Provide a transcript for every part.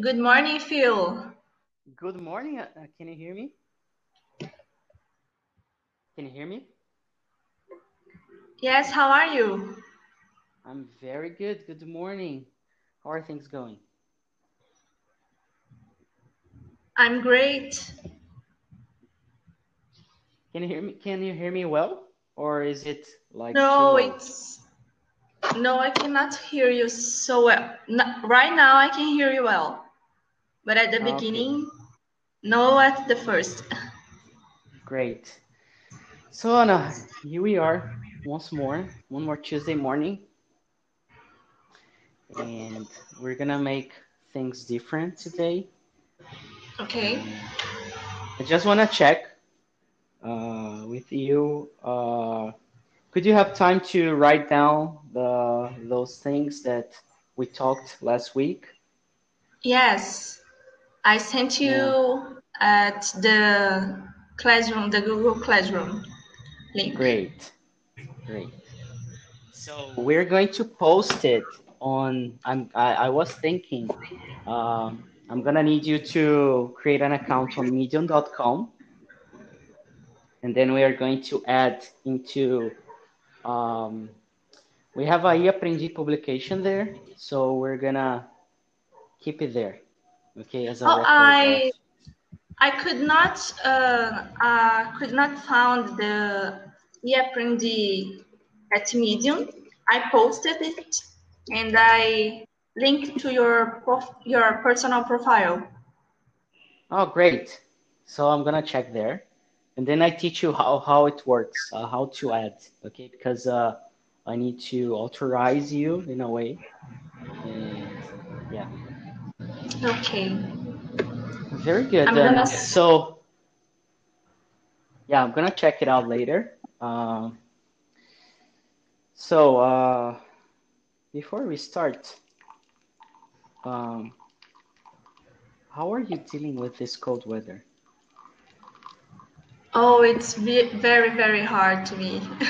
Good morning, Phil. Good morning. Uh, uh, can you hear me? Can you hear me? Yes, how are you? I'm very good. Good morning. How are things going? I'm great. Can you hear me? Can you hear me well? Or is it like No, it's no, I cannot hear you so well. No, right now I can hear you well. But at the Okay. beginning, no at the first. Great. So Anna, here we are once more, one more Tuesday morning, and we're gonna make things different today. Okay. Um, I just wanna check uh, with you. Uh, could you have time to write down the those things that we talked last week? Yes, I sent Yeah. you at the classroom, the Google Classroom link. Great, great. So we're going to post it on. I'm. I, I was thinking. Um, I'm gonna need you to create an account on Medium.com, and then we are going to add into. Um, we have a eAprendi publication there, so we're gonna keep it there. Okay, as a Oh, record. I I could not uh, uh, could not found the eAprendi at Medium. I posted it and I linked to your prof- your personal profile. Oh, great. So I'm gonna check there, and then I teach you how, how it works, uh, how to add, okay? Because uh, I need to authorize you in a way. And Okay. very good. I'm then. gonna- So yeah, I'm gonna check it out later. Um, so uh, before we start, um, how are you dealing with this cold weather? Oh, it's very very hard to me.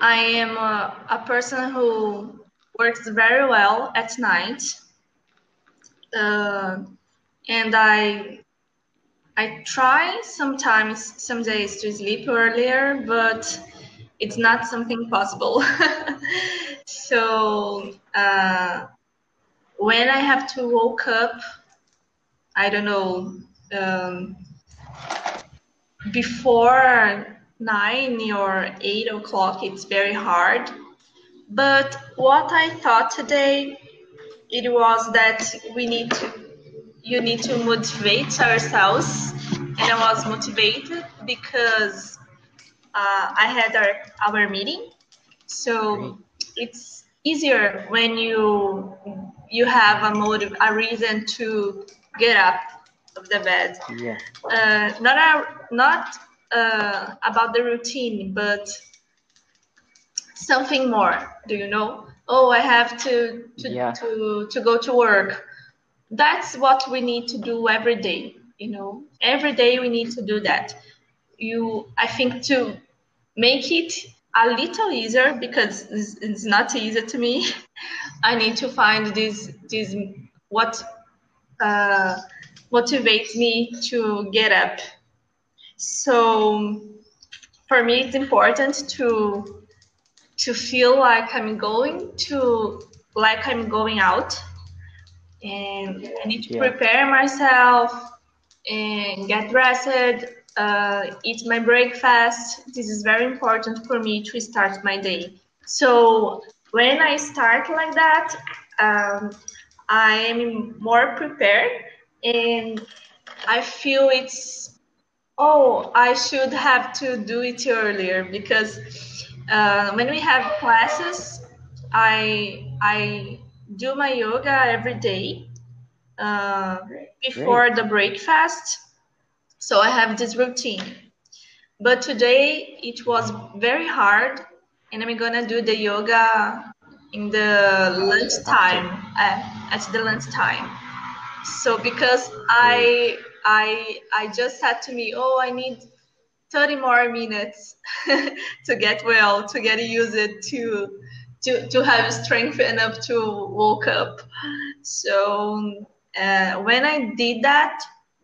I am a, a person who works very well at night. Uh, and I I try sometimes some days to sleep earlier, but it's not something possible. so uh, when I have to wake up, I don't know, um, before nine or eight o'clock, it's very hard. But what I thought today, it was that we need to you need to motivate ourselves. And i was motivated because uh, i had our, our meeting. So it's easier when you you have a motive a reason to get up of the bed. Yeah, uh, not a, not uh, about the routine but something more. Do you know oh i have to to, Yeah. to to go to work. That's what we need to do every day you know? Every day we need to do that. You i think to make it a little easier because it's, it's not easy to me i need to find this this what uh, motivates me to get up. So for me it's important to to feel like i'm going to like i'm going out and I need to Yeah. prepare myself and get dressed, uh, eat my breakfast. This is very important for me to start my day. So when I start like that, um, I am more prepared and I feel it's oh I should have to do it earlier because uh, when we have classes, I I do my yoga every day uh, before the breakfast. So I have this routine. But today it was very hard, and I'm gonna do the yoga in the lunchtime uh, at the lunchtime. So because I I I just said to me, oh, I need 30 more minutes to get well, to get used to to to have strength enough to woke up. So uh, when I did that,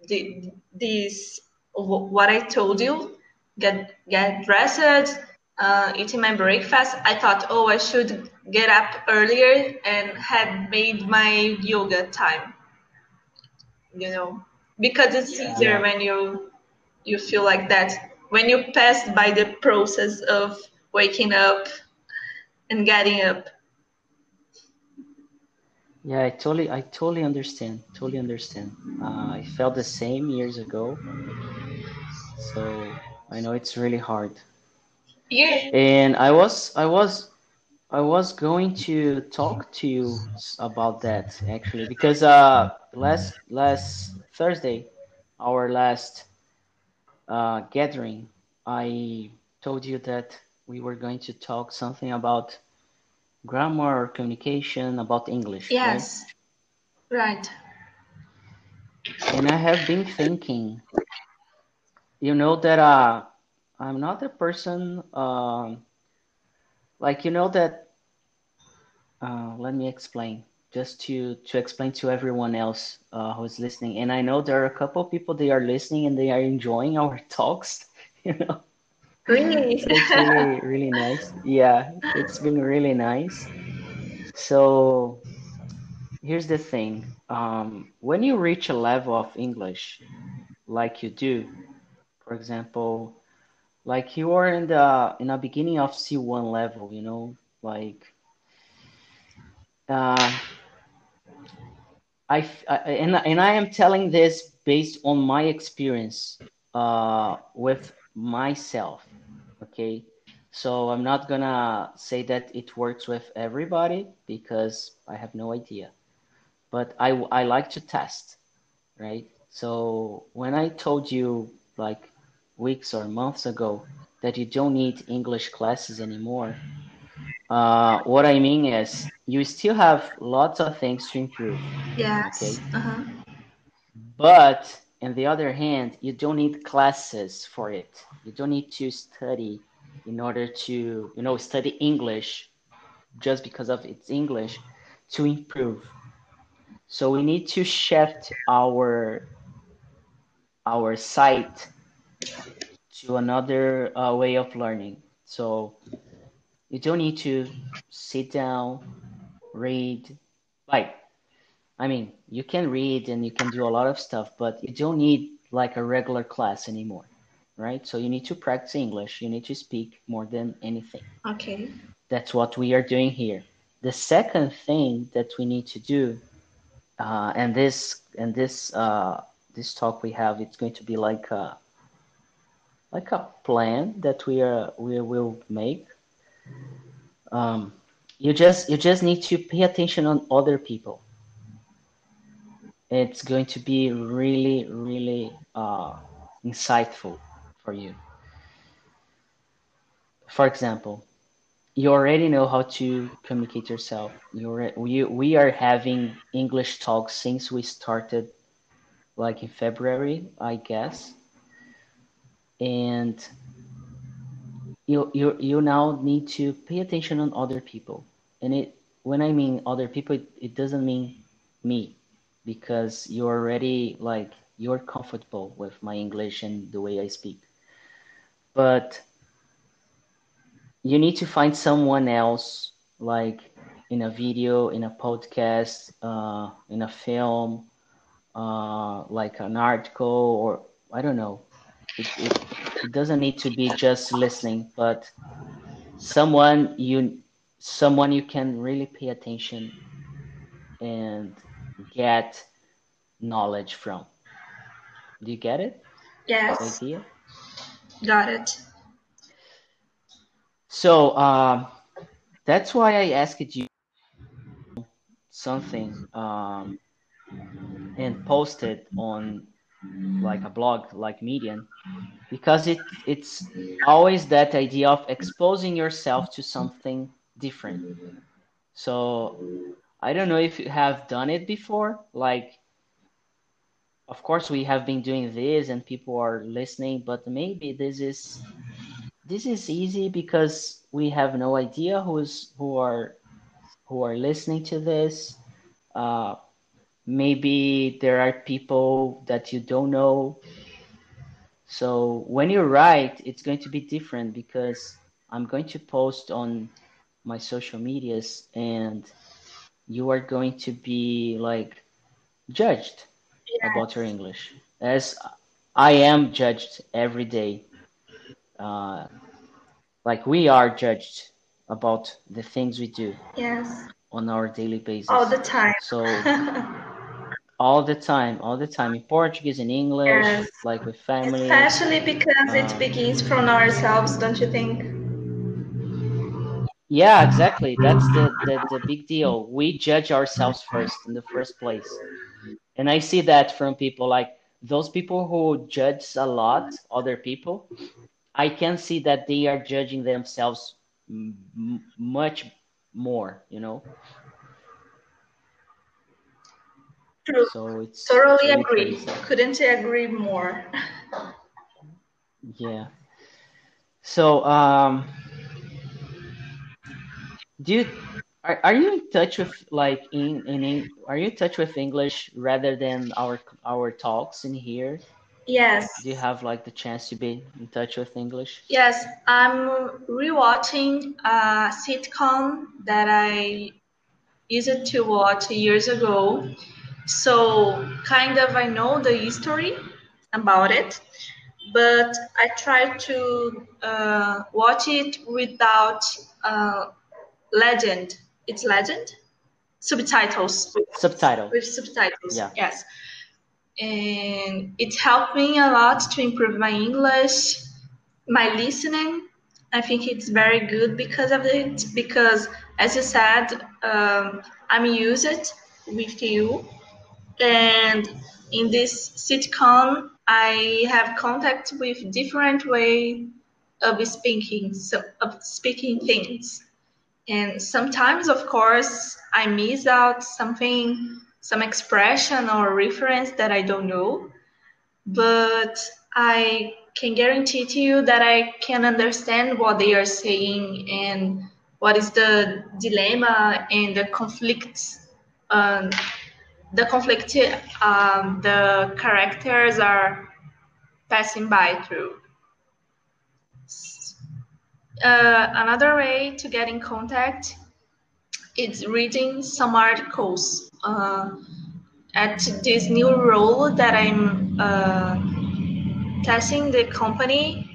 the, this what I told you, get get dressed, uh, eating my breakfast, I thought, oh, I should get up earlier and had made my yoga time. You know, because it's yeah. easier when you you feel like that when you pass by the process of waking up and getting up. Yeah, I totally, I totally understand. Totally understand. Uh, I felt the same years ago, so I know it's really hard. Yeah. And I was, I was, I was going to talk to you about that actually because uh, last last Thursday, our last uh, gathering, I told you that we were going to talk something about grammar or communication about English. Yes. Right? right. And I have been thinking, you know, that uh, I'm not a person, uh, like, you know, that, uh, let me explain, just to, to explain to everyone else uh, who's listening. And I know there are a couple people, they are listening and they are enjoying our talks, you know. Really? it's really, really nice. Yeah, it's been really nice. So here's the thing. Um, when you reach a level of English, like you do, for example, like you are in the in the beginning of C1 level, you know, like uh, I, I and and I am telling this based on my experience uh, with myself okay? So i'm not gonna say that it works with everybody because i have no idea. But i i like to test right? So when i told you like weeks or months ago that you don't need english classes anymore uh, what i mean is you still have lots of things to improve yes okay uh-huh. but on the other hand, you don't need classes for it. You don't need to study in order to, you know, study English just because of its English to improve. So we need to shift our our sight to another uh, way of learning. So you don't need to sit down, read, like I mean, you can read and you can do a lot of stuff, but you don't need like a regular class anymore, right? So you need to practice English. You need to speak more than anything. Okay. That's what we are doing here. The second thing that we need to do, uh, and this and this uh, this talk we have, it's going to be like a like a plan that we are we will make. Um, you just you just need to pay attention on other people it's going to be really, really uh, insightful for you. For example, you already know how to communicate yourself. You're, we, we are having English talks since we started, like in February, I guess. And you, you, you now need to pay attention on other people. And it, when I mean other people, it, it doesn't mean me because you're already like you're comfortable with my English and the way I speak. But you need to find someone else like in a video, in a podcast, uh, in a film, uh, like an article, or I don't know. It, it, it doesn't need to be just listening, but someone you someone you can really pay attention and get knowledge from. Do you get it? Yes. Idea? Got it. So um, that's why I asked you something um, and posted on like a blog like Medium because it it's always that idea of exposing yourself to something different. So I don't know if you have done it before. Like, of course, we have been doing this and people are listening, but maybe this is this is easy because we have no idea who's who are who are listening to this. Uh, maybe there are people that you don't know. So when you write, it's going to be different because I'm going to post on my social medias and you are going to be like judged yes. about your English as I am judged every day. Uh, like we are judged about the things we do. Yes. On our daily basis. All the time. So all the time, all the time in Portuguese and English, yes. like with family. Especially because um, it begins from ourselves, don't you think? Yeah, exactly. That's the, the, the big deal. We judge ourselves first in the first place. And I see that from people like those people who judge a lot other people. I can see that they are judging themselves much more, you know. True. So it's totally agree. Crazy. Couldn't agree more. yeah. So um do you are, are you in touch with like in, in are you in touch with english rather than our our talks in here yes do you have like the chance to be in touch with english yes i'm rewatching a sitcom that i used to watch years ago so kind of i know the history about it but i try to uh, watch it without uh, legend. It's legend. Subtitles. Subtitle. With subtitles. Yeah. Yes. And it helped me a lot to improve my English, my listening. I think it's very good because of it. Because, as you said, um, I'm used with you, and in this sitcom, I have contact with different way of speaking, so, of speaking things. And sometimes, of course, I miss out something, some expression or reference that I don't know. But I can guarantee to you that I can understand what they are saying and what is the dilemma and the conflicts. Um, the conflict um, the characters are passing by through. Uh, another way to get in contact is reading some articles. Uh, at this new role that I'm uh, testing the company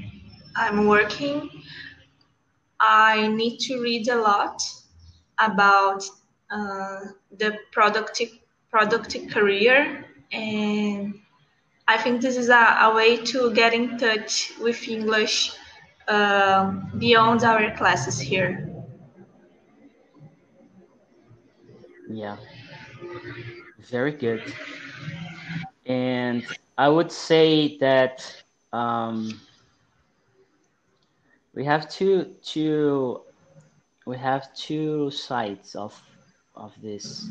I'm working, I need to read a lot about uh, the productive productive career and I think this is a, a way to get in touch with English uh, beyond our classes here. Yeah, very good. And I would say that um, we have two two we have two sides of of this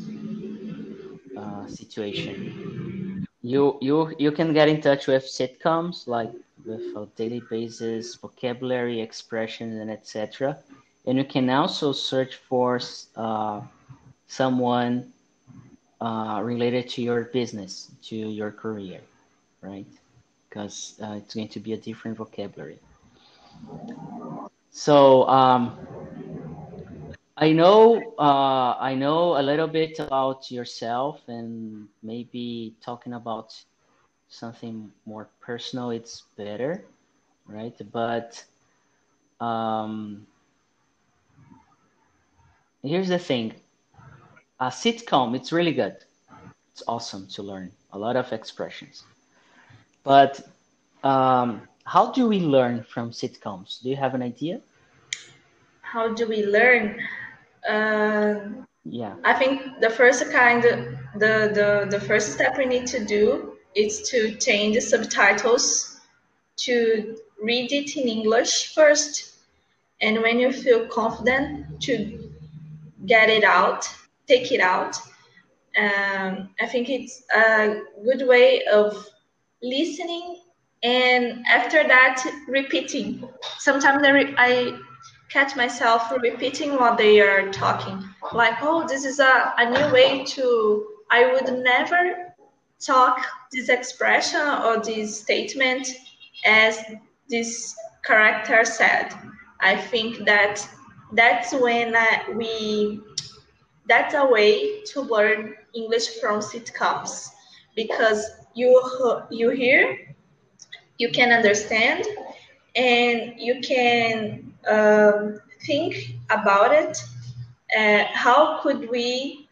situation. You you you can get in touch with sitcoms like with a daily basis, vocabulary, expressions, and etc. And you can also search for uh, someone uh, related to your business, to your career, right? Because uh, it's going to be a different vocabulary. So um, I know uh, I know a little bit about yourself, and maybe talking about something more personal, it's better, right? But um, here's the thing a sitcom, it's really good. It's awesome to learn a lot of expressions. But um, how do we learn from sitcoms? Do you have an idea? How do we learn? Uh, yeah. I think the first kind, the, the, the first step we need to do is to change the subtitles to read it in English first. And when you feel confident to get it out, take it out. Um, I think it's a good way of listening and after that repeating. Sometimes I, re- I catch myself repeating what they are talking, like, oh, this is a, a new way to I would never talk this expression or this statement as this character said. I think that that's when I, we that's a way to learn English from sitcoms because you you hear, you can understand, and you can um, think about it. Uh, how could we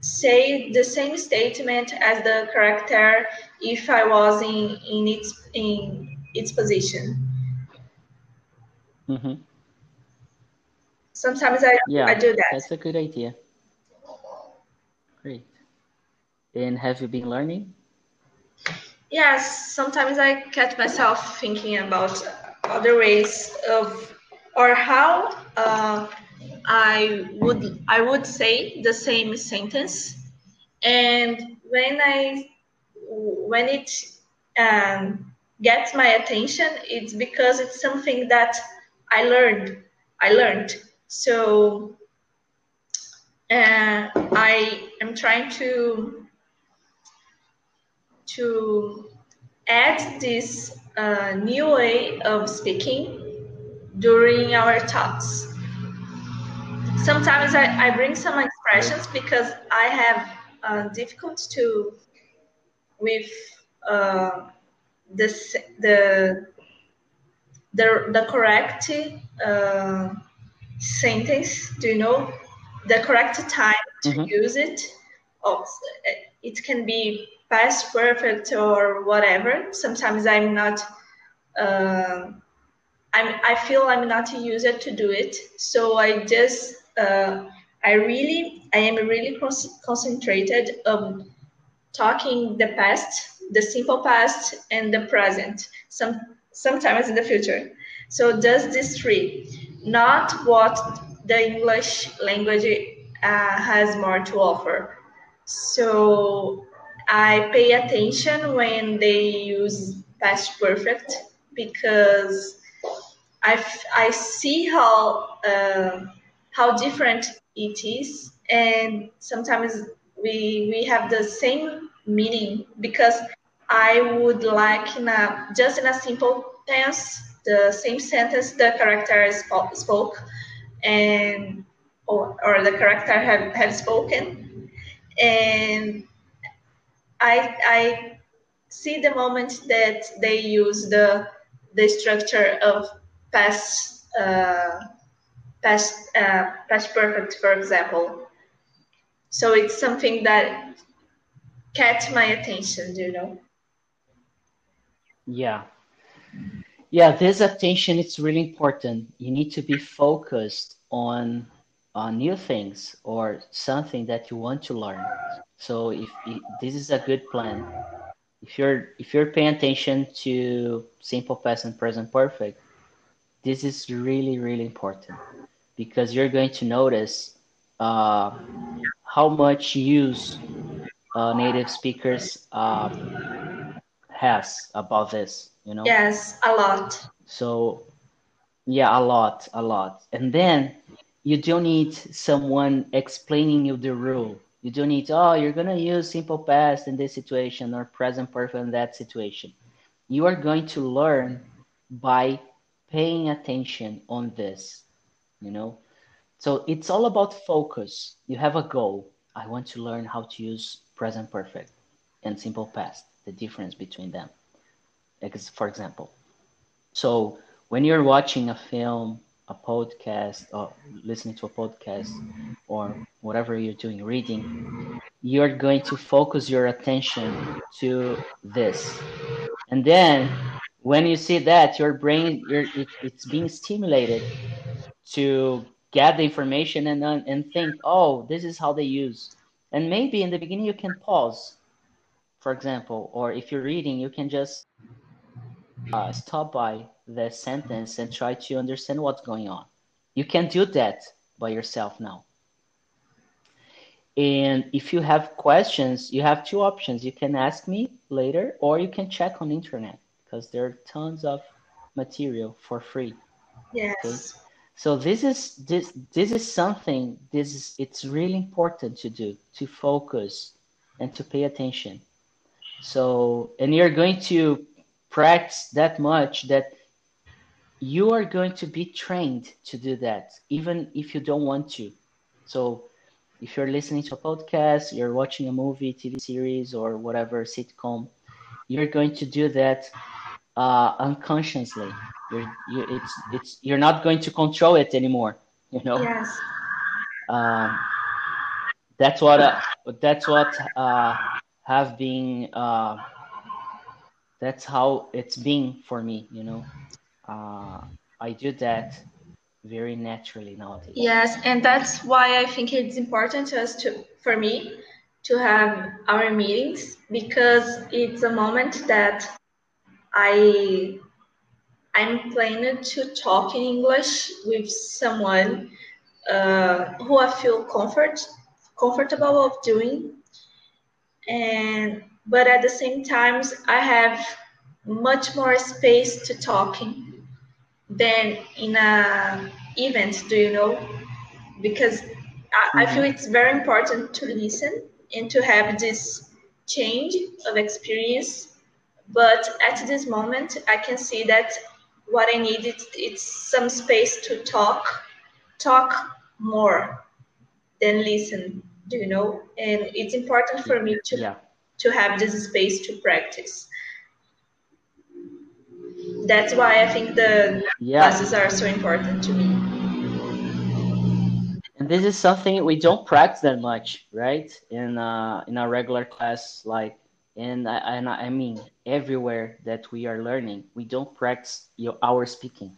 say the same statement as the character if I was in in its in its position? Mm-hmm. Sometimes I Yeah, I do that. that's a good idea. Great. And have you been learning? Yes, sometimes I catch myself thinking about other ways of or how uh, I would I would say the same sentence, and when I when it um, gets my attention, it's because it's something that I learned. I learned. So uh, I am trying to to add this uh, new way of speaking during our talks. Sometimes I, I bring some expressions because I have uh, difficulty to with uh, this, the the the correct uh, sentence. Do you know the correct time to Mhm. use it? Oh, it can be past perfect or whatever. Sometimes I'm not. Uh, I'm, I feel I'm not a user to do it, so I just uh, I really I am really con- concentrated on talking the past, the simple past, and the present. Some sometimes in the future. So does this three, not what the English language uh, has more to offer. So I pay attention when they use past perfect because I, I see how uh, how different it is, and sometimes we we have the same meaning because I would like in a just in a simple tense the same sentence the character spo- spoke and or, or the character have, have spoken. And I I see the moment that they use the the structure of past uh, past uh, past perfect, for example. So it's something that catch my attention, you know. Yeah. Yeah, this attention is really important. You need to be focused on on new things or something that you want to learn. So if, if this is a good plan, if you're if you're paying attention to simple past and present perfect, this is really really important because you're going to notice uh, how much use uh, native speakers uh, has about this. You know. Yes, a lot. So yeah, a lot, a lot. And then you don't need someone explaining you the rule. You don't need, oh, you're gonna use simple past in this situation or present perfect in that situation. You are going to learn by paying attention on this, you know? So it's all about focus. You have a goal. I want to learn how to use present perfect and simple past, the difference between them. For example, so when you're watching a film, a podcast, or listening to a podcast, or whatever you're doing, reading, you're going to focus your attention to this. And then when you see that, your brain, it, it's being stimulated to get the information and, and think, oh, this is how they use. And maybe in the beginning you can pause, for example, or if you're reading, you can just uh, stop by the sentence and try to understand what's going on. You can do that by yourself now. And if you have questions, you have two options. You can ask me later, or you can check on internet because there are tons of material for free. Yes. So this is this this is something this is it's really important to do to focus and to pay attention. So, and you're going to practice that much that you are going to be trained to do that, even if you don't want to. So, if you're listening to a podcast, you're watching a movie, TV series, or whatever sitcom, you're going to do that uh, unconsciously. You're you, it's it's you're not going to control it anymore. You know. Yes. Um, that's what uh, that's what uh, have been. Uh, that's how it's been for me. You know. Uh, I do that very naturally nowadays. Yes, and that's why I think it's important to us to for me to have our meetings because it's a moment that I I'm planning to talk in English with someone uh, who I feel comfort comfortable of doing, and but at the same times I have much more space to talking than in a event. Do you know? Because I, I feel mm-hmm. it's very important to listen and to have this change of experience but at this moment, I can see that what I need is it's some space to talk, talk more than listen. Do you know? And it's important for me to yeah. to have this space to practice. That's why I think the yeah. classes are so important to me. And this is something we don't practice that much, right? In uh, in our regular class, like and I, and I mean everywhere that we are learning, we don't practice your, our speaking.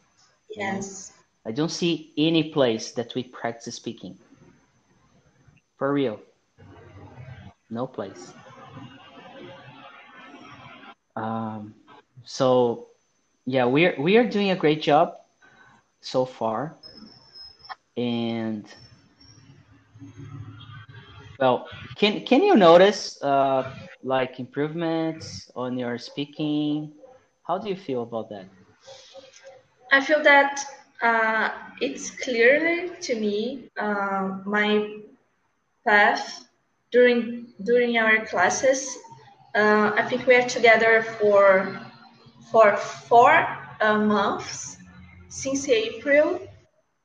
Yes. I don't see any place that we practice speaking. For real. No place. Um, so yeah, we're we are doing a great job so far. And well, can can you notice uh, like improvements on your speaking? How do you feel about that? I feel that uh, it's clearly to me uh, my path during during our classes. Uh, I think we are together for for four uh, months since April.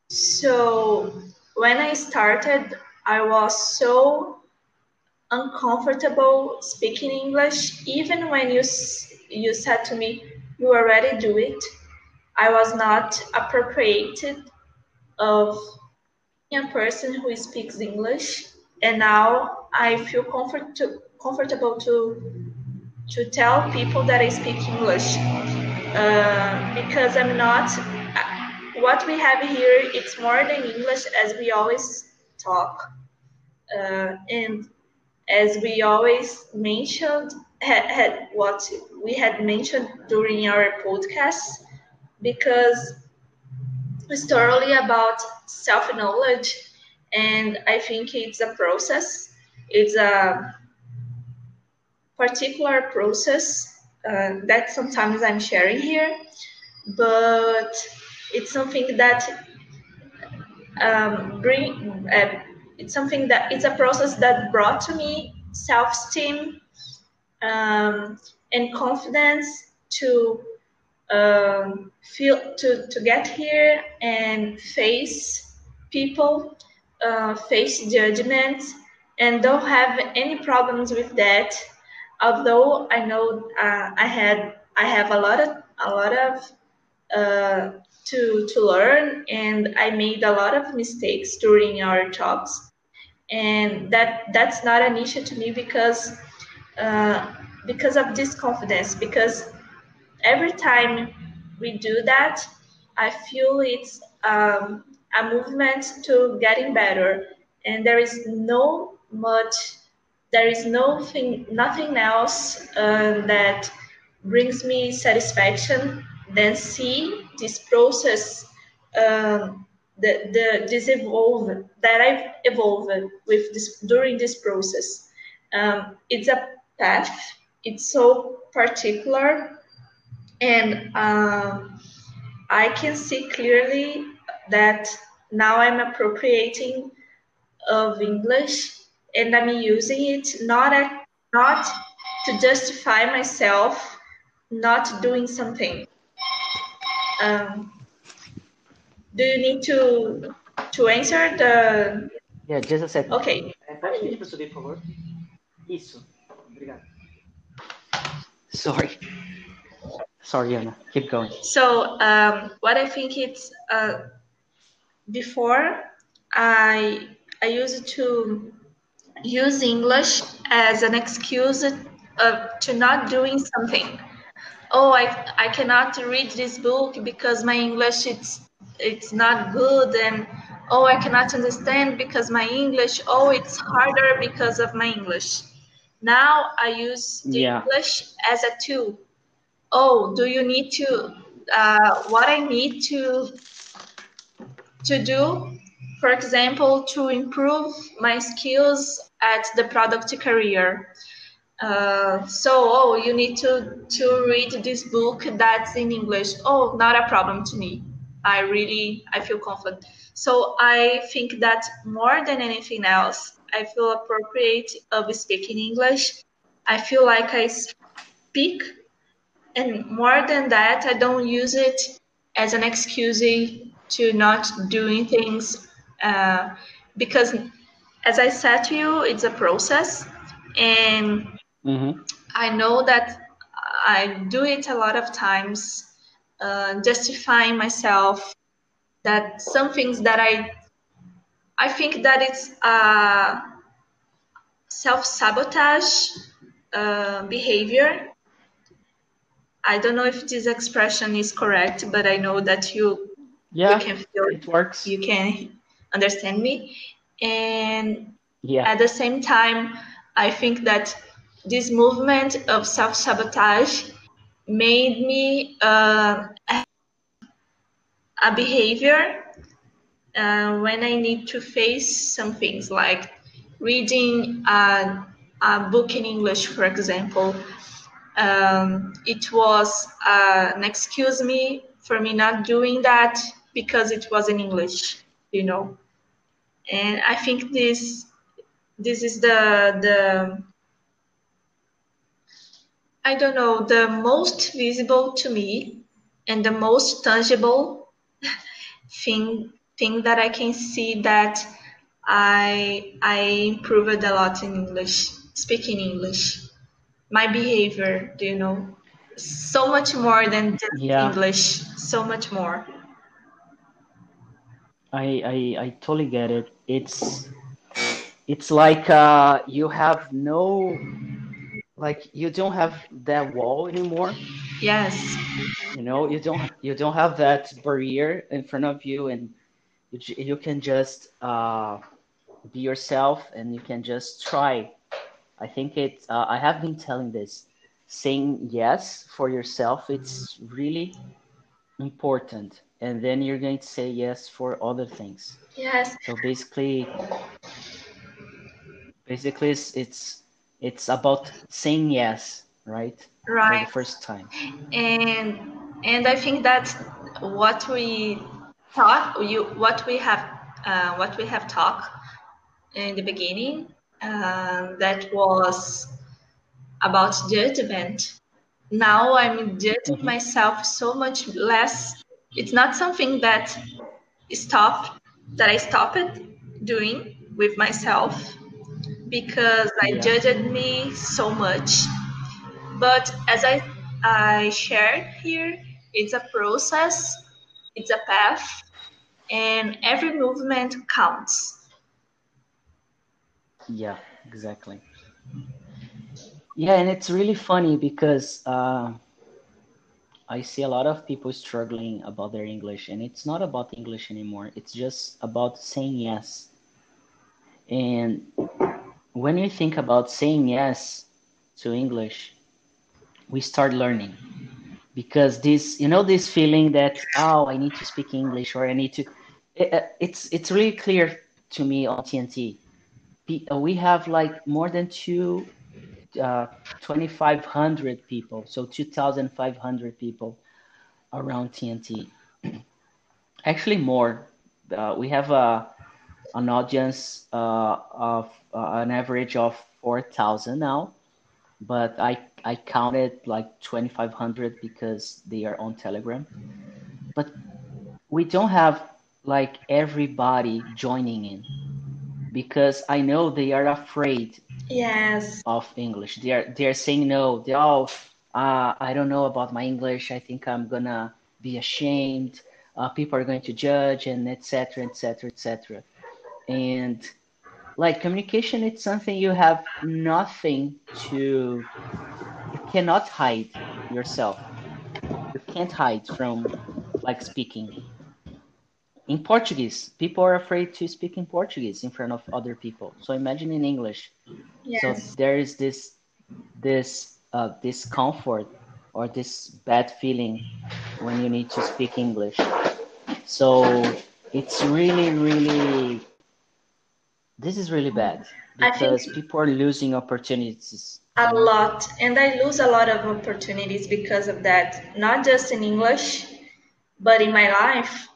So when I started, I was so uncomfortable speaking English, even when you you said to me you already do it. I was not appropriated of a person who speaks English, and now I feel comfort to, comfortable to to tell people that I speak English uh, because I'm not. What we have here, it's more than English, as we always talk, uh, and as we always mentioned, had, had what we had mentioned during our podcast, because it's totally about self knowledge, and I think it's a process. It's a particular process uh, that sometimes I'm sharing here, but it's something that um, bring uh, it's something that it's a process that brought to me self-esteem um, and confidence to um, feel to, to get here and face people uh, face judgment and don't have any problems with that. Although i know uh, i had i have a lot of a lot of uh, to to learn and i made a lot of mistakes during our talks and that that's not an issue to me because uh, because of this confidence because every time we do that i feel it's um, a movement to getting better. And there is no much there is nothing nothing else uh, that brings me satisfaction than see this process um, the, the this evolve that I've evolved with this during this process. Um, it's a path. It's so particular, and um, I can see clearly that now I'm appropriating of English and I'm using it not at, not to justify myself not doing something. Um, do you need to to answer the? Yeah, just a second. Okay. Isso. Obrigado. Sorry. Sorry, Anna. Keep going. So, um, what I think it's uh, before I I used to use English as an excuse uh, to not doing something. Oh, I I cannot read this book because my English it's it's not good and oh I cannot understand because my English oh it's harder because of my English. Now I use yeah. English as a tool. Oh, do you need to uh, what I need to to do for example, to improve my skills at the product career. Uh, so, oh, you need to, to read this book that's in English. Oh, not a problem to me. I really, I feel confident. So I think that more than anything else, I feel appropriate of speaking English. I feel like I speak, and more than that, I don't use it as an excuse to not doing things uh, because as I said to you, it's a process, and mm-hmm. I know that I do it a lot of times, uh, justifying myself that some things that I I think that it's a self sabotage uh, behavior. I don't know if this expression is correct, but I know that you yeah you can feel it works. You can understand me and yeah. at the same time i think that this movement of self-sabotage made me uh, a behavior uh, when i need to face some things like reading a, a book in english for example. Um, it was uh, an excuse me for me not doing that because it was in english you know. And i think this this is the the i don't know the most visible to me and the most tangible thing thing that i can see that i i improved a lot in english speaking english my behavior do you know so much more than just yeah. english so much more I, I I totally get it. It's it's like uh, you have no like you don't have that wall anymore. Yes. You know, you don't you don't have that barrier in front of you, and you you can just uh, be yourself, and you can just try. I think it. Uh, I have been telling this. Saying yes for yourself, it's really important and then you're going to say yes for other things. Yes. So basically, basically it's it's, it's about saying yes, right? Right. For the first time. And and I think that what we thought you what we have uh, what we have talked in the beginning uh, that was about judgment. Now I'm judging mm-hmm. myself so much less it's not something that stopped that I stopped doing with myself because I yeah. judged me so much. But as I I shared here, it's a process, it's a path, and every movement counts. Yeah, exactly. Yeah, and it's really funny because uh, I see a lot of people struggling about their English, and it's not about English anymore. It's just about saying yes. And when you think about saying yes to English, we start learning because this, you know, this feeling that oh, I need to speak English or I need to. It, uh, it's it's really clear to me on TNT. We have like more than two uh, 2,500 people, so 2,500 people around TNT. Actually, more. Uh, we have a, uh, an audience uh, of uh, an average of 4,000 now. but I I counted like 2,500 because they are on Telegram. But we don't have like everybody joining in because I know they are afraid yes of English. They are they are saying no. They oh uh, I don't know about my English. I think I'm gonna be ashamed. Uh, people are going to judge and etc etc etc. And like communication, it's something you have nothing to. You cannot hide yourself. You can't hide from like speaking in Portuguese, people are afraid to speak in Portuguese in front of other people. So imagine in English. yes So there is this this uh, discomfort or this bad feeling when you need to speak English. So it's really, really this is really bad because people are losing opportunities. a lot and i lose a lot of opportunities because of that. Not just in english but in my life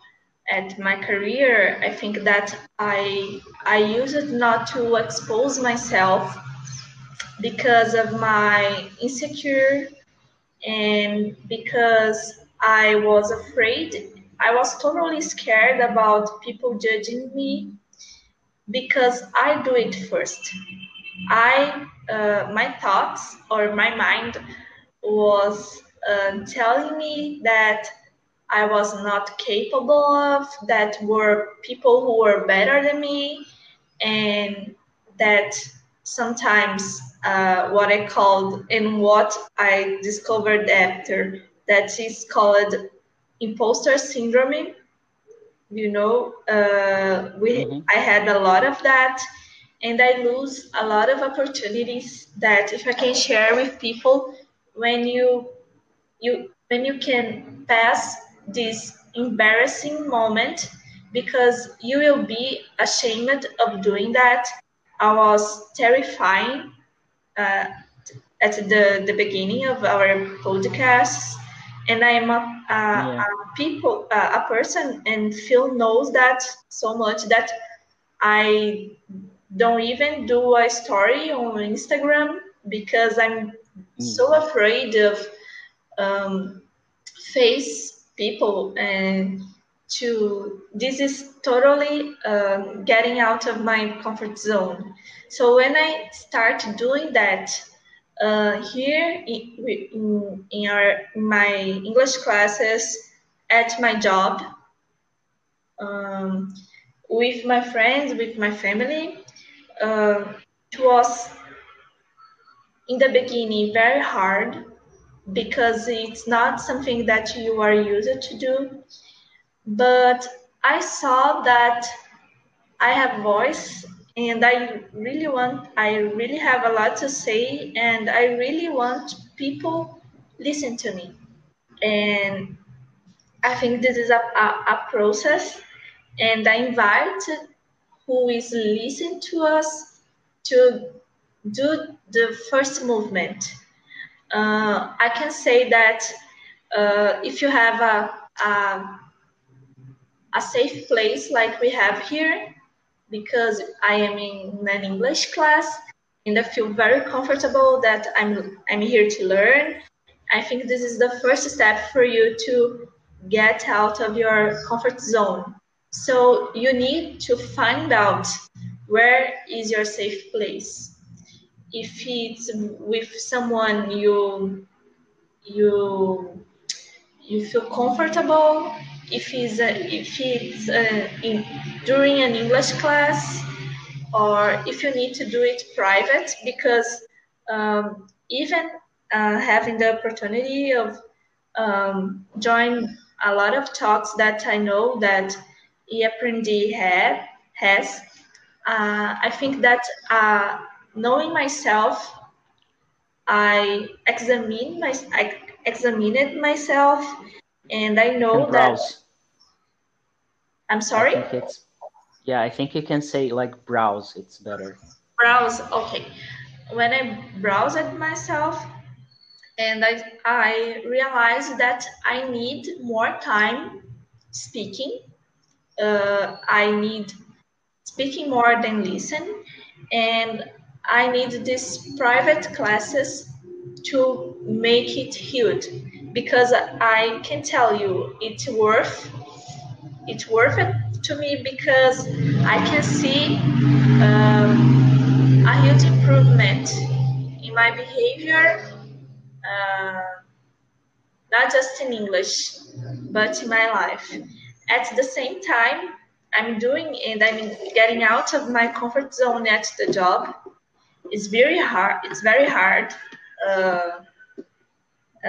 at my career. I think that i i use it not to expose myself because of my insecure and because i was afraid. I was totally scared about people judging me because i do it first I uh, my thoughts or my mind was uh, telling me that I was not capable of, that were people who were better than me, and that sometimes uh, what I called and what I discovered after that is called imposter syndrome. You know, uh, we Mhm. I had a lot of that and I lose a lot of opportunities that if I can share with people when you you when you can pass this embarrassing moment because you will be ashamed of doing that. I was terrifying uh, at the, the beginning of our podcast and I am a, a, Yeah. a people a, a person and Phil knows that so much that I don't even do a story on Instagram because I'm so afraid of um, face people and to this is totally um, getting out of my comfort zone. So when I start doing that uh, here in, in, our in my English classes at my job um, with my friends with my family uh, it was in the beginning very hard because it's not something that you are used to do. But i saw that i have voice and i really want i really have a lot to say and i really want people listen to me and i think this is a, a, a process and i invite who is listening to us to do the first movement. Uh, I can say that uh, if you have a, a, a safe place like we have here, because I am in an English class and I feel very comfortable that I'm I'm here to learn. I think this is the first step for you to get out of your comfort zone. So you need to find out where is your safe place. If it's with someone you you you feel comfortable, if it's uh, if it's uh, in, during an English class, or if you need to do it private, because um, even uh, having the opportunity of um, join a lot of talks that I know that eAprendi has. Uh, I think that knowing myself, I examine my I examined myself, and I know And that. I'm I sorry. it's yeah, I think you can say like browse, it's better. browse okay when i browse browsed myself and i i realized that i need more time speaking uh, i need speaking more than listen and i need these private classes to make it huge because I can tell you it's worth it's worth it to me because I can see um, a huge improvement in my behavior, uh, not just in English, but in my life. At the same time, I'm doing and I'm getting out of my comfort zone at the job. It's very hard. It's very hard. Uh,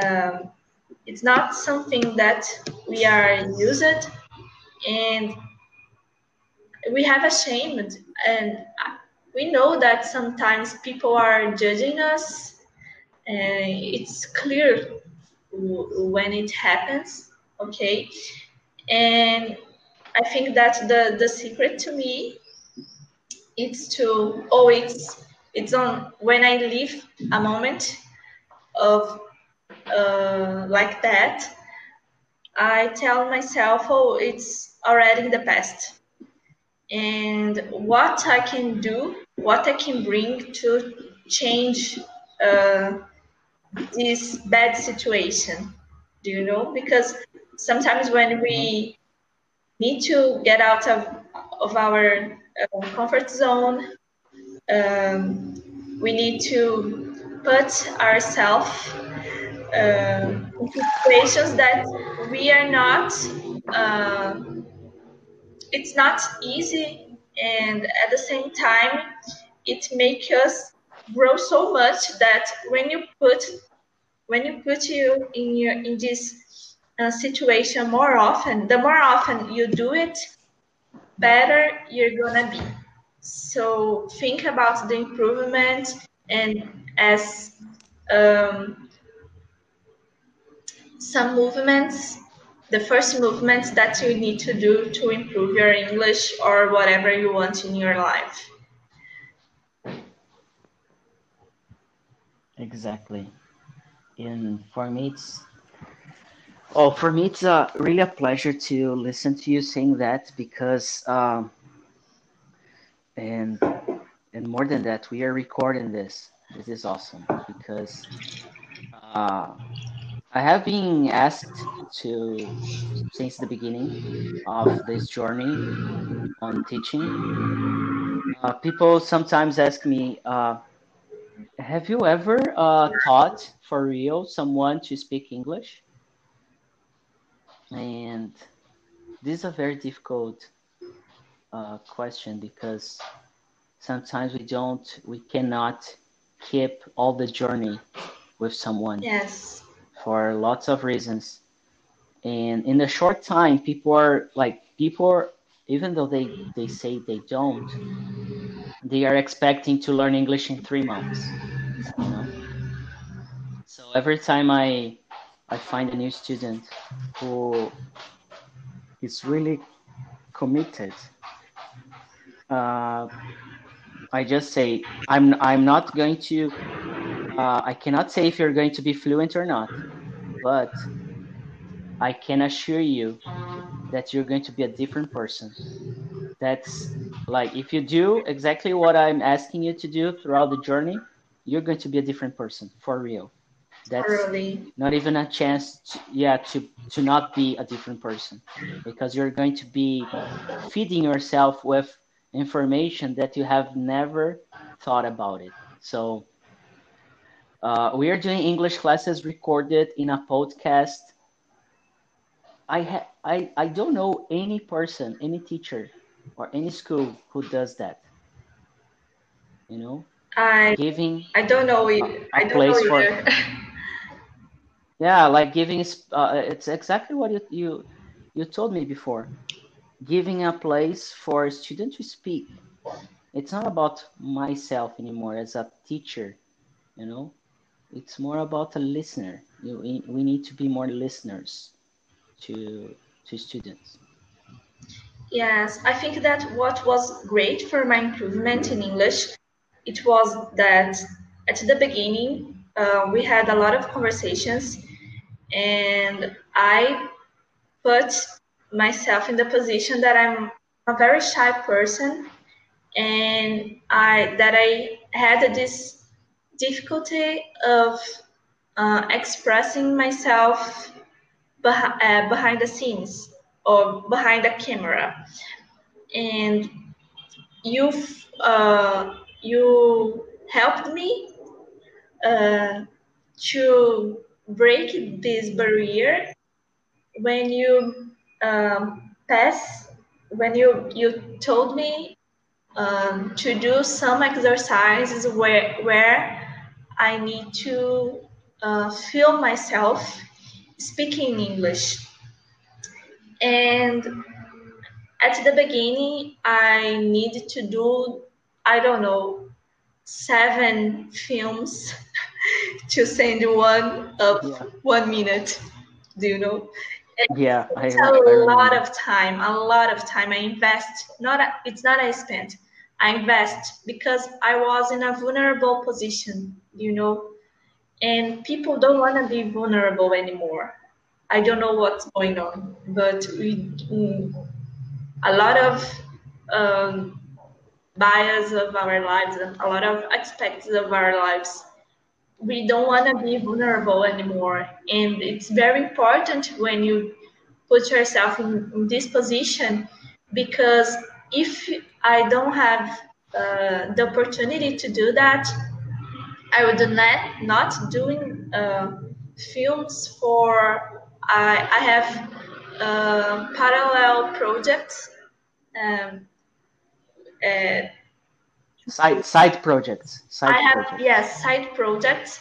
um, it's not something that we are used and we have ashamed and we know that sometimes people are judging us and it's clear when it happens okay? And i think that the the secret to me it's to oh it's it's on when i leave a moment of uh, like that i tell myself oh it's already in the past and what I can do, what I can bring to change uh, this bad situation. Do you know? Because sometimes when we need to get out of, of our uh, comfort zone, um, we need to put ourselves situations that we are not uh, it's not easy and at the same time it makes us grow so much that when you put when you put you in your in this uh, situation more often the more often you do it better you're gonna be. So think about the improvement and as um, some movements the first movements that you need to do to improve your English or whatever you want in your life. Exactly. And for me, it's oh, for me, it's uh, really a pleasure to listen to you saying that because, um, and and more than that, we are recording this. This is awesome because uh, I have been asked to, since the beginning of this journey on teaching, uh, people sometimes ask me, uh, have you ever uh, taught for real someone to speak English? And this is a very difficult uh, question because sometimes we don't, we cannot keep all the journey with someone. Yes for lots of reasons. And in a short time, people are like people, are, even though they they say they don't, they are expecting to learn English in three months. You know? So every time I I find a new student who is really committed, uh, I just say I'm I'm not going to uh, I cannot say if you're going to be fluent or not, but I can assure you that you're going to be a different person. That's like if you do exactly what I'm asking you to do throughout the journey, you're going to be a different person for real. That's not even a chance, to, yeah, to to not be a different person, because you're going to be feeding yourself with information that you have never thought about it. So uh, we are doing English classes recorded in a podcast. I, ha- I, I don't know any person, any teacher, or any school who does that. You know, I giving. I don't know it. A, a I don't place know either. For, yeah, like giving. Uh, it's exactly what you you you told me before. Giving a place for a student to speak. It's not about myself anymore as a teacher. You know, it's more about a listener. You, we, we need to be more listeners to to students. Yes, I think that what was great for my improvement in English, it was that at the beginning uh, we had a lot of conversations, and I put myself in the position that I'm a very shy person, and I that I had this difficulty of uh, expressing myself beh- uh, behind the scenes or behind the camera. And you uh, you helped me uh, to break this barrier when you um, pass when you you told me um, to do some exercises where where I need to uh, feel myself speaking English. And at the beginning, I need to do I don't know seven films to send one of yeah. one minute. Do you know? yeah, it's I, a I lot of time. A lot of time I invest. Not a, it's not I spent. I invest because I was in a vulnerable position. You know, and people don't want to be vulnerable anymore. I don't know what's going on, but we, mm, a lot of um, bias of our lives and a lot of aspects of our lives we don't want to be vulnerable anymore and it's very important when you put yourself in, in this position because if i don't have uh, the opportunity to do that i would not not doing uh, films for i, I have uh, parallel projects um, uh, side side projects side i have projects. yes side projects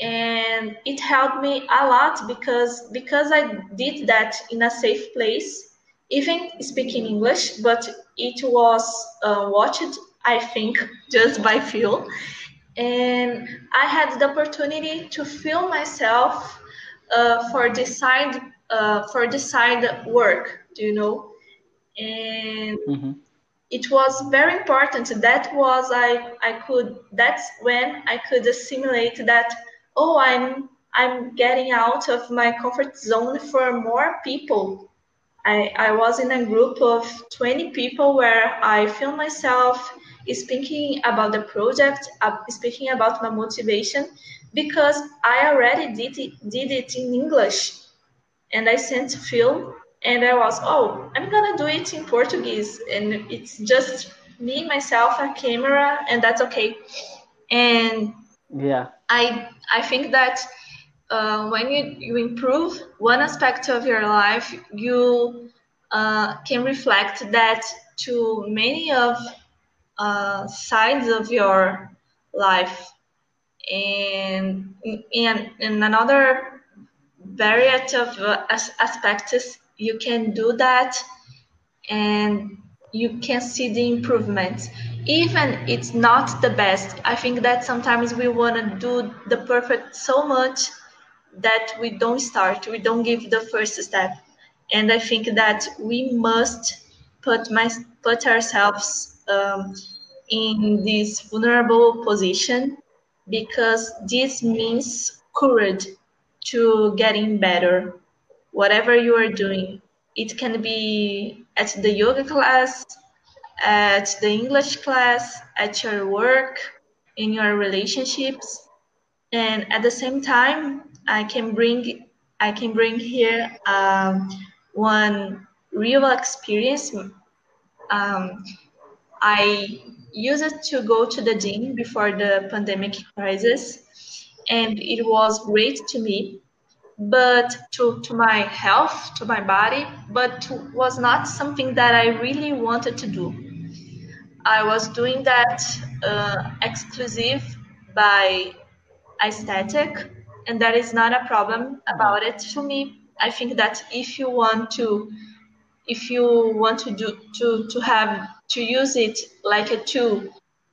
and it helped me a lot because because i did that in a safe place even speaking english but it was uh, watched i think just by phil and i had the opportunity to feel myself uh, for the side uh, for the side work do you know? And mm-hmm. it was very important. That was i i could that's when i could assimilate that oh i'm i'm getting out of my comfort zone for more people. I i was in a group of 20 people where i feel myself speaking about the project uh, speaking about my motivation because i already did it, did it in english. And i sent phil and I was, oh, I'm gonna do it in Portuguese, and it's just me, myself, a camera, and that's okay. And yeah, I I think that uh, when you you improve one aspect of your life, you uh, can reflect that to many of uh, sides of your life, and and another variety of uh, aspects you can do that and you can see the improvements. Even it's not the best. I think that sometimes we want to do the perfect so much that we don't start we don't give the first step. And i think that we must put my put ourselves um, in this vulnerable position because this means courage to getting better whatever you are doing. It can be at the yoga class, at the English class, at your work, in your relationships, and at the same time, I can bring I can bring here um, one real experience. Um, I used to go to the gym before the pandemic crisis, and it was great to me but to, to my health, to my body, but to, was not something that I really wanted to do. I was doing that uh, exclusive by aesthetic, and that is not a problem about it to me. I think that if you want to, if you want to do to to have to use it like a tool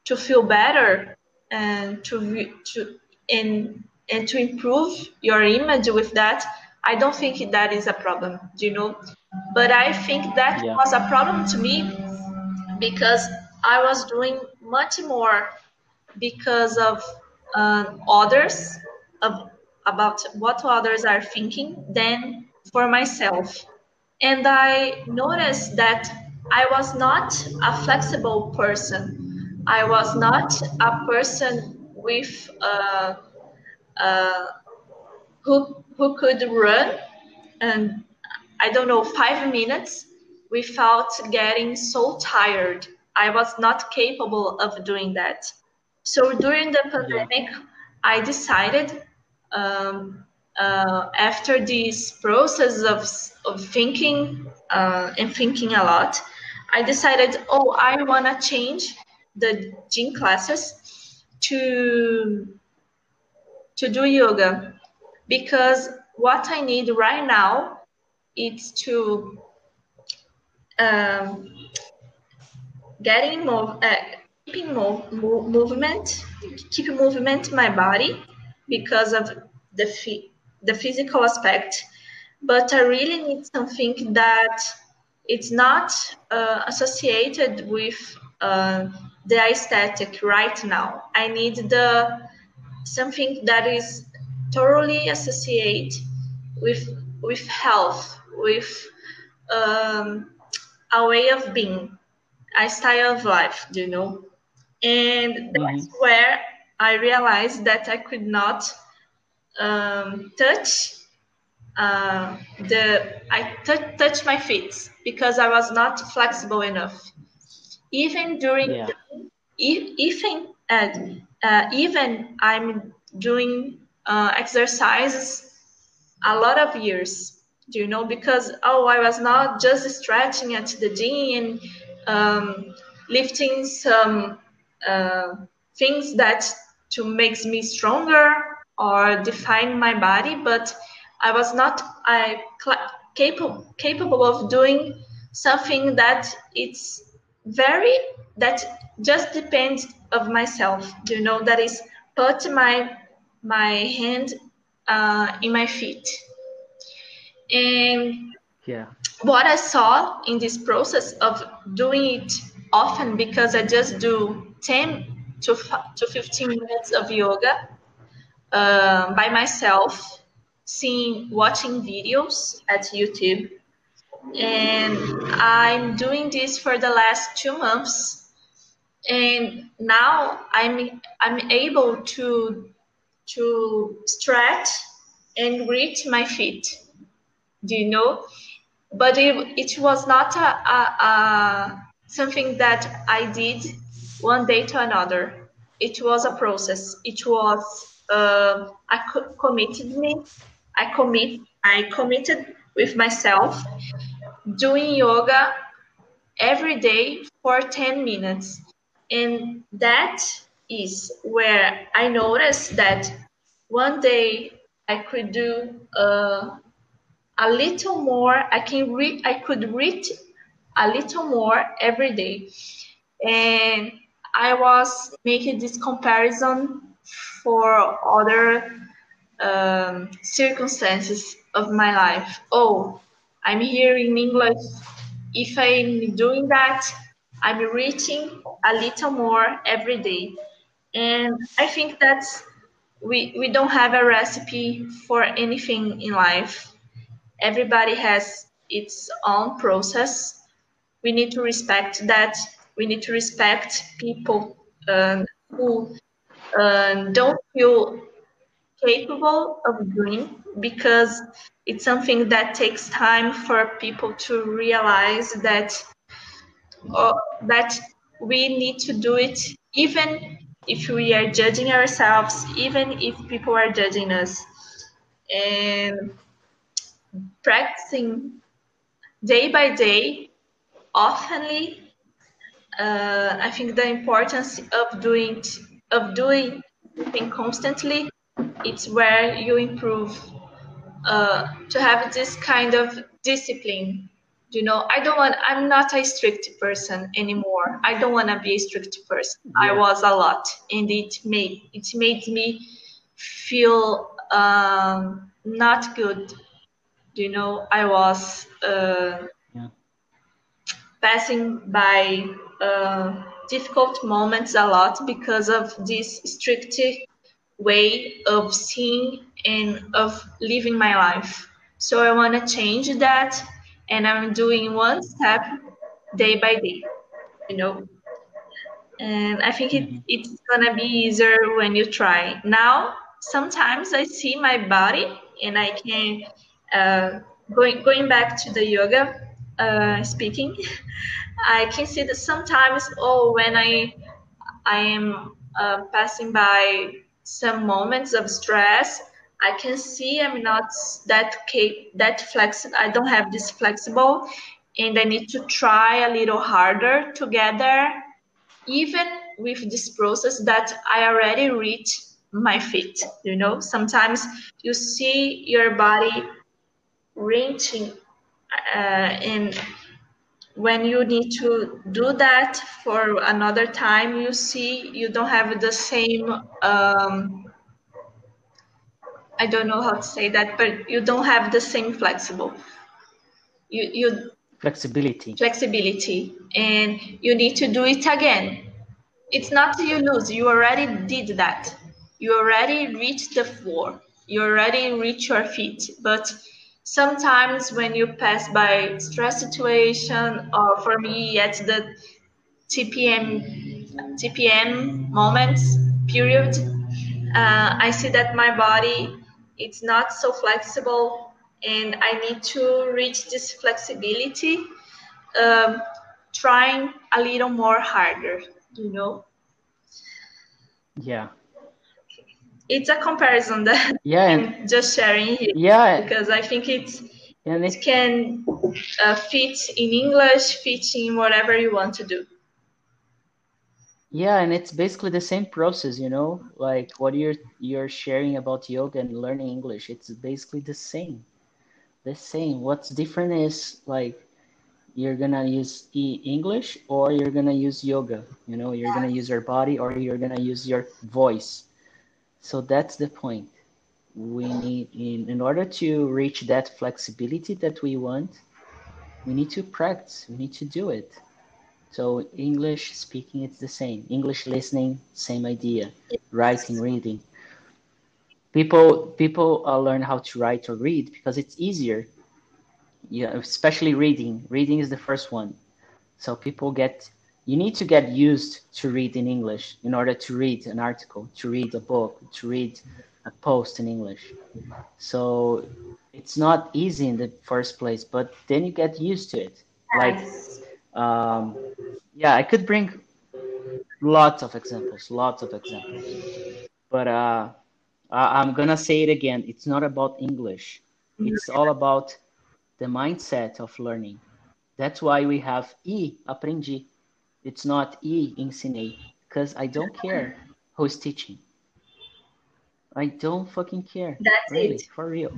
to feel better and to to in and to improve your image with that i don't think that is a problem you know but i think that yeah. was a problem to me because i was doing much more because of uh, others of about what others are thinking than for myself and i noticed that i was not a flexible person i was not a person with uh, uh, who who could run and I don't know five minutes without getting so tired. I was not capable of doing that. So during the pandemic, I decided um, uh, after this process of, of thinking uh, and thinking a lot, I decided, oh, I want to change the gym classes to to do yoga. Because what I need right now is to um, getting more, uh, keeping more movement, keep movement my body because of the the physical aspect, but I really need something that it's not uh, associated with uh, the aesthetic right now. I need the something that is thoroughly associated with with health, with um, a way of being, a style of life, you know. And that's where I realized that I could not um, touch uh, the I touch my feet because I was not flexible enough. Even during yeah. even uh, uh, even I'm doing uh, exercises a lot of years. Do you know? Because oh, I was not just stretching at the gym and um, lifting some uh, things that to makes me stronger or define my body, but I was not I capable capable of doing something that it's very that just depends of myself. You know that is put my my hand uh, in my feet and yeah what I saw in this process of doing it often because I just do 10 to, to 15 minutes of yoga uh, by myself, seeing, watching videos at YouTube. And I'm doing this for the last two months. And now I'm, I'm able to, to stretch and reach my feet. Do you know? But it, it was not a, a, a something that I did one day to another. It was a process. It was uh, I committed me. I commit. I committed with myself doing yoga every day for 10 minutes. And that is where I noticed that one day I could do uh, a little more. I can read. I could read a little more every day, and I was making this comparison for other um, circumstances of my life. Oh, I'm here in English. If I'm doing that, I'm reaching a little more every day. And I think that we, we don't have a recipe for anything in life. Everybody has its own process. We need to respect that. We need to respect people um, who don't feel capable of doing because it's something that takes time for people to realize that uh, that we need to do it even if we are judging ourselves even if people are judging us. And practicing day by day oftenly uh, i think the importance of doing of doing things constantly, it's where you improve uh, to have this kind of discipline. You know, I don't want, I'm not a strict person anymore. I don't want to be a strict person. Yeah. I was a lot, and it made it made me feel um, not good. You know, I was uh, yeah. passing by. Uh, difficult moments a lot because of this strict way of seeing and of living my life. So I want to change that, and I'm doing one step day by day. You know. and I think it, mm-hmm. it's gonna be easier when you try. Now, sometimes I see my body, and I can uh, going going back to the yoga uh, speaking. I can see that sometimes, oh, when I I am uh, passing by some moments of stress, I can see I'm not that cap- that flexible. I don't have this flexible, and I need to try a little harder together, even with this process that I already reached my feet. You know, sometimes you see your body wrenching, uh, and when you need to do that for another time, you see you don't have the same. Um, I don't know how to say that, but you don't have the same flexible. You you flexibility. Flexibility, and you need to do it again. It's not you lose. You already did that. You already reached the floor. You already reached your feet. But sometimes when you pass by stress situation, or for me at the TPM TPM moments period, uh, I see that my body it's not so flexible and I need to reach this flexibility um, trying a little more harder, you know? Yeah. It's a comparison that yeah, I'm just sharing here. Yeah. Because I think it's, and it can uh, fit in English, fit in whatever you want to do. Yeah, and it's basically the same process, you know, like what you're you're sharing about yoga and learning English. It's basically the same. The same. What's different is like you're gonna use e English or you're gonna use yoga. You know, you're gonna use your body or you're gonna use your voice. So that's the point. We need in in order to reach that flexibility that we want, we need to practice. We need to do it. So English speaking, it's the same. English listening, same idea. Writing, reading. People people uh, learn how to write or read because it's easier. Yeah, especially reading. Reading is the first one. So people get you need to get used to read in English in order to read an article, to read a book, to read a post in English. So it's not easy in the first place, but then you get used to it. Like um, yeah, I could bring lots of examples, lots of examples. But uh, I'm gonna say it again. It's not about English. It's all about the mindset of learning. That's why we have e aprendi. It's not e ensinei because I don't care who's teaching. I don't fucking care. That's really, it. For real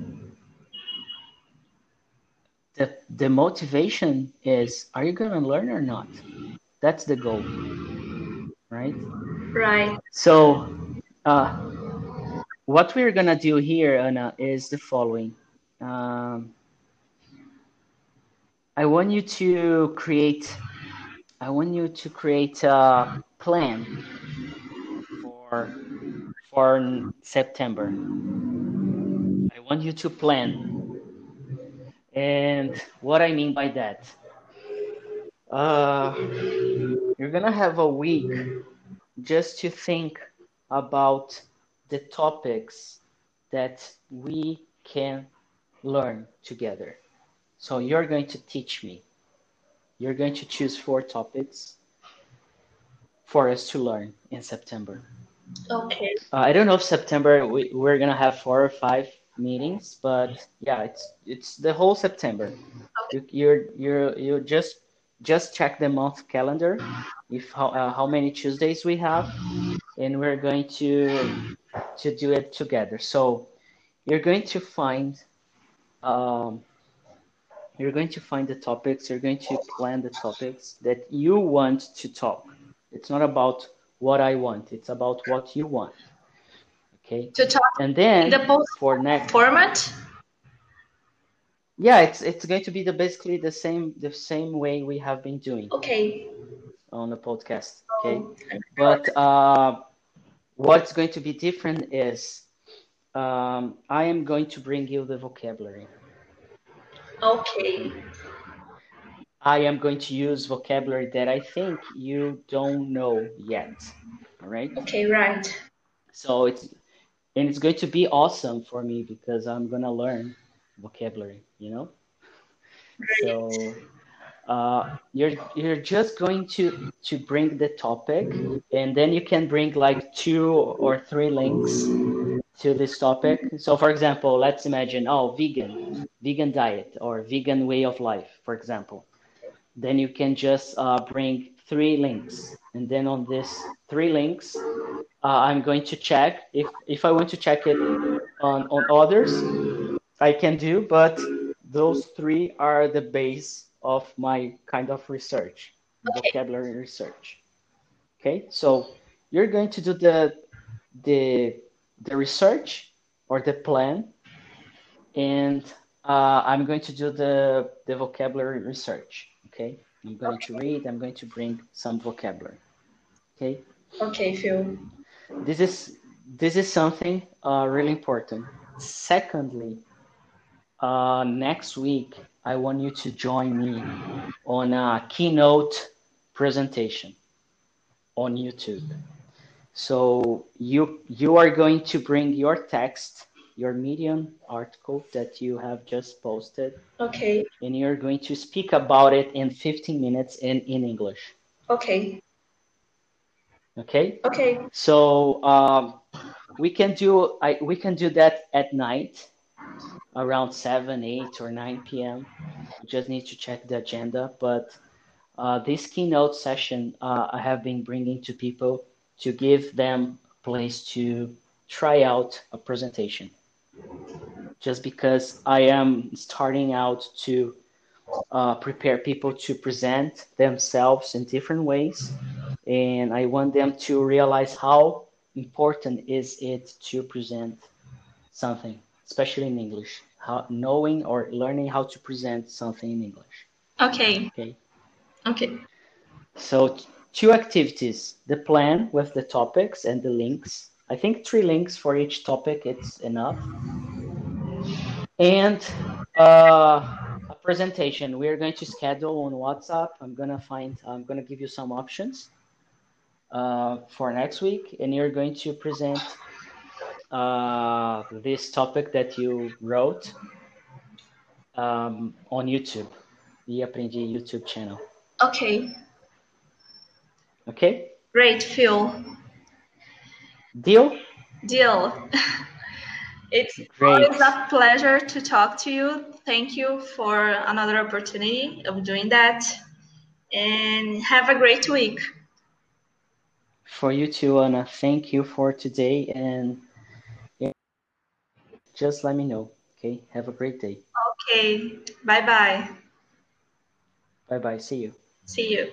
the the motivation is are you going to learn or not that's the goal right right so uh, what we're going to do here Anna, is the following um, i want you to create i want you to create a plan for for september i want you to plan and what I mean by that, uh, you're gonna have a week just to think about the topics that we can learn together. So you're going to teach me. You're going to choose four topics for us to learn in September. Okay. Uh, I don't know if September we, we're gonna have four or five meetings, but yeah, it's it's the whole September. You, you're you're you just just check the month calendar, if how uh, how many Tuesdays we have, and we're going to to do it together. So you're going to find um, you're going to find the topics. You're going to plan the topics that you want to talk. It's not about what I want. It's about what you want. Okay. To talk and then the post for next format. Yeah, it's it's going to be the basically the same the same way we have been doing. Okay. On the podcast. Okay. Oh, but uh, what's going to be different is um, I am going to bring you the vocabulary. Okay. I am going to use vocabulary that I think you don't know yet. All right. Okay, right. So it's and it's going to be awesome for me because I'm gonna learn vocabulary. You know. Great. So uh, you're you're just going to to bring the topic, and then you can bring like two or three links to this topic. So, for example, let's imagine oh, vegan, vegan diet, or vegan way of life, for example. Then you can just uh, bring three links, and then on this three links, uh, I'm going to check if if I want to check it on on others, I can do, but those three are the base of my kind of research, okay. vocabulary research. Okay, so you're going to do the the the research or the plan, and uh, I'm going to do the the vocabulary research. Okay, I'm going okay. to read. I'm going to bring some vocabulary. Okay. Okay, Phil. This is this is something uh, really important. Secondly, uh, next week, I want you to join me on a keynote presentation on YouTube. So you you are going to bring your text, your Medium article that you have just posted. Okay. And you're going to speak about it in 15 minutes in, in English. Okay. Okay. Okay. So um, we can do I we can do that at night around 7, 8, or 9 p.m. You just need to check the agenda. But uh, this keynote session uh, I have been bringing to people to give them a place to try out a presentation. Just because I am starting out to uh, prepare people to present themselves in different ways. And I want them to realize how important is it to present something especially in English, how, knowing or learning how to present something in English. Okay. Okay. Okay. So two activities, the plan with the topics and the links. I think three links for each topic, it's enough. And uh, a presentation. We are going to schedule on WhatsApp. I'm gonna find. I'm gonna give you some options uh, for next week, and you're going to present uh, this topic that you wrote um, on YouTube, the Aprendi YouTube channel. Okay. Okay. Great, Phil. Deal. Deal. it's Great. always a pleasure to talk to you. Thank you for another opportunity of doing that. And have a great week. For you too, Anna. Thank you for today and just let me know. Okay. Have a great day. Okay. Bye bye. Bye bye. See you. See you.